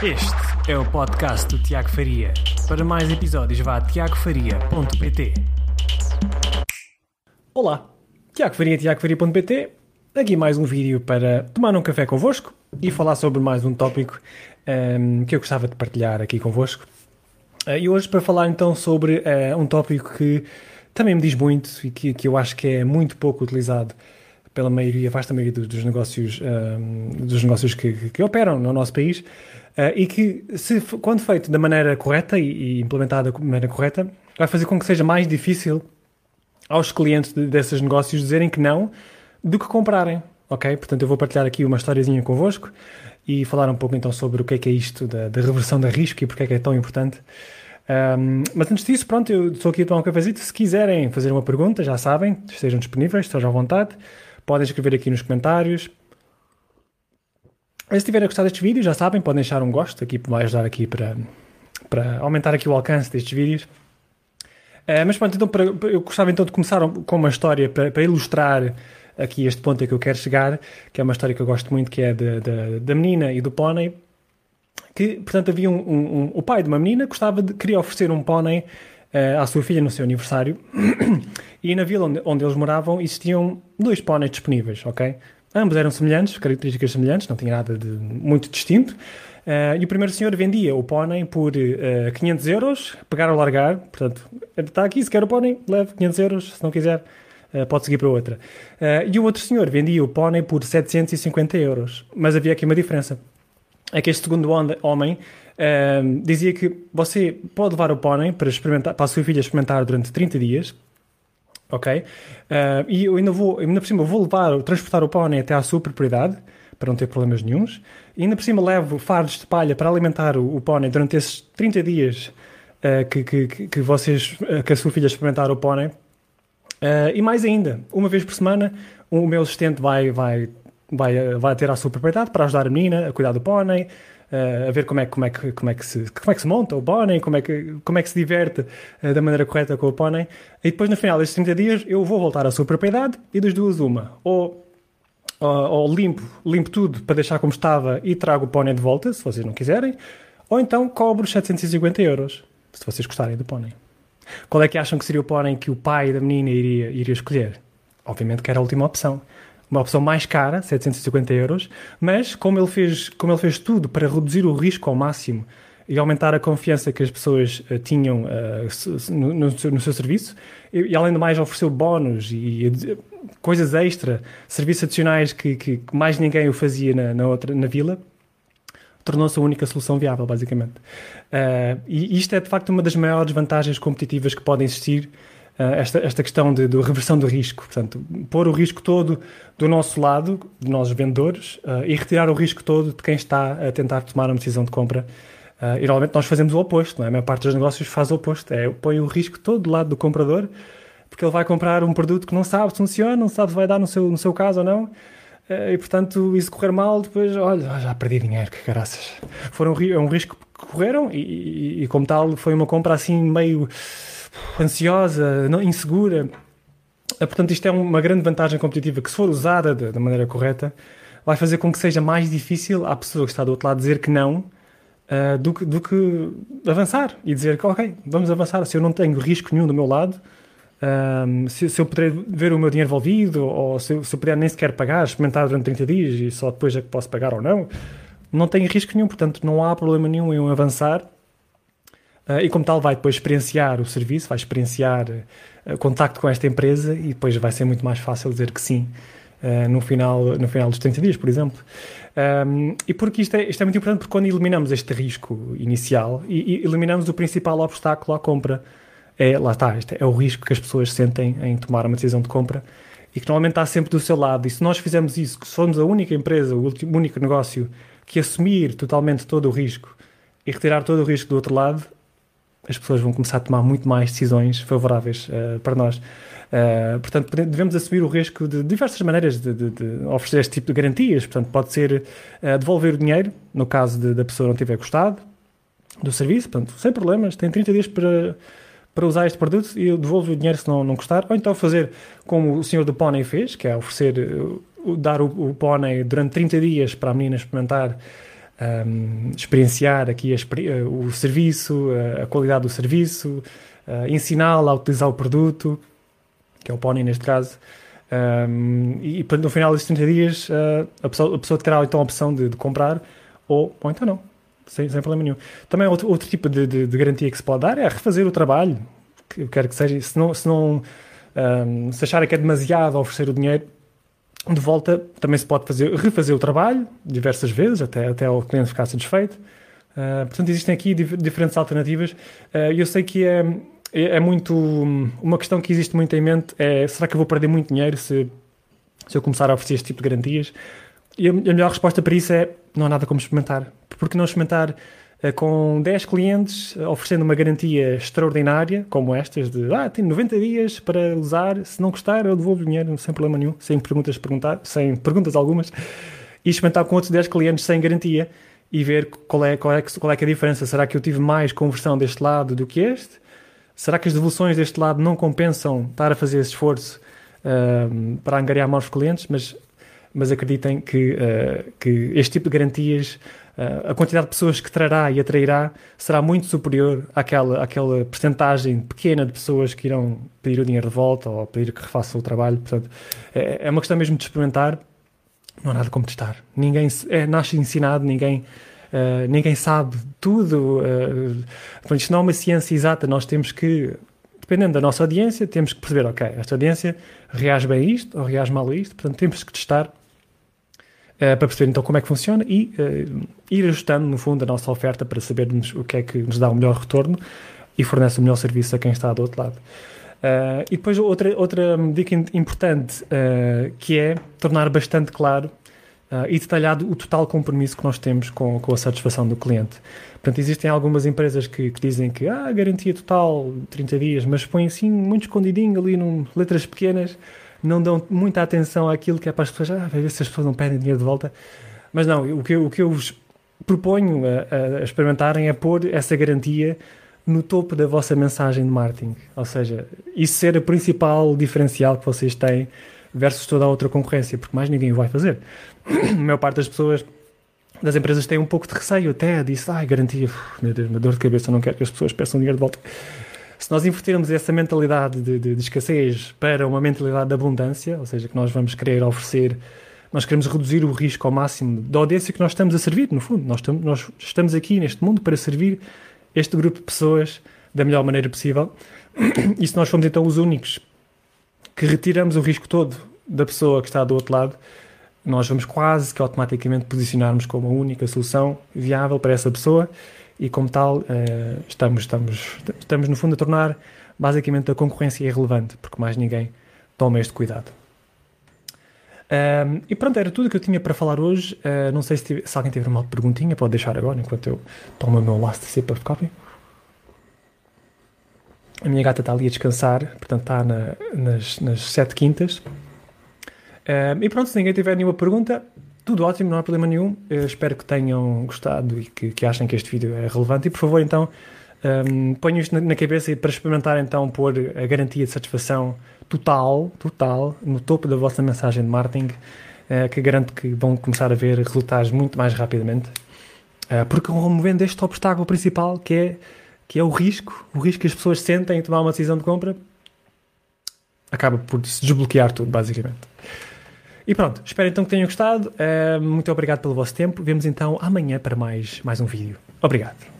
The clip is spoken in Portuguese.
Este é o podcast do Tiago Faria. Para mais episódios, vá a tiagofaria.pt. Olá, Tiago Faria, tiagofaria.pt. Aqui mais um vídeo para tomar um café convosco e falar sobre mais um tópico um, que eu gostava de partilhar aqui convosco. Uh, e hoje para falar então sobre uh, um tópico que também me diz muito e que, que eu acho que é muito pouco utilizado pela maioria, vasta maioria dos, negócios, um, dos negócios que, que, operam no nosso país, uh, e que, se, quando feito da maneira correta e, e, implementado da maneira correta, vai fazer com que seja mais difícil aos clientes de, desses negócios dizerem que não do que comprarem. Ok? Portanto, eu vou partilhar aqui uma historiazinha convosco e falar um pouco então sobre o que é que é isto da, da reversão de risco e porque é que é tão importante. Um, mas antes disso, pronto, eu estou aqui a tomar um cafezito. Se quiserem fazer uma pergunta, já sabem, estejam disponíveis, estejam à vontade. Podem escrever aqui nos comentários. Se estiverem a gostar destes vídeos, já sabem, podem deixar um gosto, aqui vai ajudar aqui para, para aumentar aqui o alcance destes vídeos. Uh, mas pronto, então, para, eu gostava então de começar com uma história para, para, ilustrar aqui este ponto a que eu quero chegar, que é uma história que eu gosto muito, que é de, de, da menina e do pônei que, portanto, havia um, um, um, o pai de uma menina gostava de, queria oferecer um pônei uh, à sua filha no seu aniversário e na vila onde, onde eles moravam existiam dois póneis disponíveis, ok? Ambos eram semelhantes, características semelhantes, não tinha nada de muito distinto. Uh, e o primeiro senhor vendia o pônei por uh, 500 euros, pegar ou largar. Portanto, está aqui, se quer o pônei, leve 500 euros, se não quiser, uh, pode seguir para outra. E o outro senhor vendia o pônei por 750 euros. Mas havia aqui uma diferença é que este segundo homem dizia que você pode levar o pônei para, experimentar, para a sua filha experimentar durante 30 dias, ok? Uh, e eu ainda vou, ainda por cima, vou levar, transportar o pônei até à sua propriedade, para não ter problemas nenhums, e ainda por cima levo fardos de palha para alimentar o, o pônei durante esses 30 dias uh, que, que, que, vocês, que a sua filha experimentar o pônei. e mais ainda, uma vez por semana, o meu assistente vai, vai vai, vai ter a sua propriedade para ajudar a menina a cuidar do pônei, uh, a ver como é, como, é que, como, é que se, como é que se monta o pônei, como, é que, como é que se diverte uh, da maneira correta com o pônei. E depois, no final destes 30 dias, eu vou voltar à sua propriedade e das duas, uma. Ou, ou, ou limpo, limpo tudo para deixar como estava e trago o pônei de volta, se vocês não quiserem, ou então cobro 750 euros, se vocês gostarem do pônei. Qual é que acham que seria o pônei que o pai da menina iria, iria escolher? Obviamente que era a última opção uma opção mais cara, 750 euros, mas como ele fez, como ele fez tudo para reduzir o risco ao máximo e aumentar a confiança que as pessoas uh, tinham uh, no, no, seu, no, seu, serviço, e, e, além do mais ofereceu bónus e, e coisas extra, serviços adicionais que, que mais ninguém o fazia na, na outra, na vila, tornou-se a única solução viável, basicamente. Uh, e isto é, de facto, uma das maiores vantagens competitivas que podem existir esta, esta questão de, de, reversão do risco. Portanto, pôr o risco todo do nosso lado, de nós vendedores, uh, e retirar o risco todo de quem está a tentar tomar uma decisão de compra. Uh, e normalmente nós fazemos o oposto, não é? A maior parte dos negócios faz o oposto, é põe o risco todo do lado do comprador, porque ele vai comprar um produto que não sabe se funciona, não sabe se vai dar no seu, no seu caso ou não. e portanto, isso correr mal, depois, olha, já perdi dinheiro, que graças. Foram é um risco que correram e, e, e, como tal, foi uma compra assim meio ansiosa, não, insegura. Ah, portanto, isto é uma grande vantagem competitiva que, se for usada da maneira correta, vai fazer com que seja mais difícil à pessoa que está do outro lado dizer que não uh, do, que, do que avançar e dizer que, ok, vamos avançar. Se eu não tenho risco nenhum do meu lado, um, se, se, eu puder ver o meu dinheiro envolvido, ou se se eu puder nem sequer pagar, experimentar durante 30 dias e só depois é que posso pagar ou não, não tenho risco nenhum. Portanto, não há problema nenhum em avançar Uh, e como tal vai depois experienciar o serviço, vai experienciar uh, contacto com esta empresa e depois vai ser muito mais fácil dizer que sim uh, no, final, no final dos 30 dias, por exemplo. Um, e porque isto é, isto é muito importante porque quando eliminamos este risco inicial e, e eliminamos o principal obstáculo à compra, é, lá está, este é o risco que as pessoas sentem em tomar uma decisão de compra e que normalmente está sempre do seu lado. E se nós fizermos isso, que somos a única empresa, o, último, o único negócio que assumir totalmente todo o risco e retirar todo o risco do outro lado, as pessoas vão começar a tomar muito mais decisões favoráveis uh, para nós. Uh, portanto, devemos assumir o risco de diversas maneiras de, de, de oferecer este tipo de garantias. Portanto, pode ser uh, devolver o dinheiro, no caso de, da pessoa não tiver gostado do serviço, portanto, sem problemas, tem 30 dias para, para usar este produto e eu devolvo o dinheiro se não, não gostar. Ou então fazer como o senhor do pônei fez, que é oferecer, dar o, o pônei durante 30 dias para a menina experimentar um, experienciar aqui a, o serviço, a, a, qualidade do serviço, uh, ensiná-lo a utilizar o produto, que é o Pony neste caso. Um, e, e no final desses 30 dias uh, a, pessoa, a pessoa terá então a opção de, de comprar ou, ou então não, sem, sem problema nenhum. Também outro, outro tipo de, de, de, garantia que se pode dar é refazer o trabalho, que quer que seja, se não, se não um, se acharem que é demasiado oferecer o dinheiro, de volta também se pode fazer, refazer o trabalho diversas vezes, até, até o cliente ficar satisfeito. Uh, portanto, existem aqui diferentes alternativas. Uh, eu sei que é, é, é, muito. Uma questão que existe muito em mente é: será que eu vou perder muito dinheiro se, se eu começar a oferecer este tipo de garantias? E a, a melhor resposta para isso é: não há nada como experimentar. Porque não experimentar com 10 clientes, oferecendo uma garantia extraordinária, como estas, de ah, tenho 90 dias para usar, se não gostar, eu devolvo o dinheiro sem problema nenhum, sem perguntas, perguntar, sem perguntas algumas, e experimentar com outros 10 clientes sem garantia e ver qual é, qual, é, qual é, é a diferença. Será que eu tive mais conversão deste lado do que este? Será que as devoluções deste lado não compensam estar a fazer esse esforço uh, para angariar mais clientes? Mas, mas acreditem que, uh, que este tipo de garantias, uh, a quantidade de pessoas que trará e atrairá será muito superior àquela, àquela percentagem pequena de pessoas que irão pedir o dinheiro de volta ou pedir que refaçam o trabalho. Portanto, é, é uma questão mesmo de experimentar não há nada como testar. Ninguém é, nasce ensinado, ninguém, uh, ninguém sabe tudo. Uh, isto não é uma ciência exata, nós temos que, dependendo da nossa audiência, temos que perceber, ok, esta audiência reage bem a isto ou reage mal a isto, portanto temos que testar para perceber então como é que funciona e uh, ir ajustando, no fundo, a nossa oferta para sabermos o que é que nos dá o melhor retorno e fornece o melhor serviço a quem está do outro lado. Uh, e depois outra, outra dica importante uh, que é tornar bastante claro uh, e detalhado o total compromisso que nós temos com, com a satisfação do cliente. Portanto, existem algumas empresas que, que dizem que ah, garantia total 30 dias, mas põem assim muito escondidinho ali, num, letras pequenas, não dão muita atenção àquilo que é para as pessoas, ah, ver se as pessoas não pedem dinheiro de volta. Mas não, o que, o que eu vos proponho a, a experimentarem é pôr essa garantia no topo da vossa mensagem de marketing. Ou seja, isso ser o principal diferencial que vocês têm versus toda a outra concorrência, porque mais ninguém o vai fazer. a maior parte das pessoas, das empresas, tem um pouco de receio até, disse, ai, garantia, Uf, meu Deus, uma dor de cabeça, não quero que as pessoas peçam dinheiro de volta. Se nós invertermos essa mentalidade de, de, de escassez para uma mentalidade de abundância, ou seja, que nós vamos querer oferecer nós queremos reduzir o risco ao máximo da audiência que nós estamos a servir, no fundo. Nós estamos, nós estamos aqui neste mundo para servir este grupo de pessoas da melhor maneira possível. E se nós formos então os únicos que retiramos o risco todo da pessoa que está do outro lado, nós vamos quase que automaticamente posicionarmos como a única solução viável para essa pessoa e como tal eh, estamos, estamos, estamos no fundo a tornar basicamente a concorrência irrelevante, porque mais ninguém toma este cuidado. Um, e pronto, era tudo que eu tinha para falar hoje. Uh, não sei se, tive, se, alguém tiver uma perguntinha, pode deixar agora, enquanto eu tomo o meu last sip of coffee. A minha gata está ali a descansar, portanto está na, nas, nas sete quintas. Um, e pronto, se ninguém tiver nenhuma pergunta, tudo ótimo, não há problema nenhum. Eu espero que tenham gostado e que, que achem que este vídeo é relevante. E por favor, então, um, ponham isto na, cabeça para experimentar então pôr a garantia de satisfação total, total, no topo da vossa mensagem de marketing, uh, que garanto que vão começar a ver resultados muito mais rapidamente. Uh, porque removendo este obstáculo principal, que é, que é o risco, o risco que as pessoas sentem em tomar uma decisão de compra, acaba por se desbloquear tudo, basicamente. E pronto, espero então que tenham gostado. Uh, muito obrigado pelo vosso tempo. Vemos então amanhã para mais, mais um vídeo. Obrigado.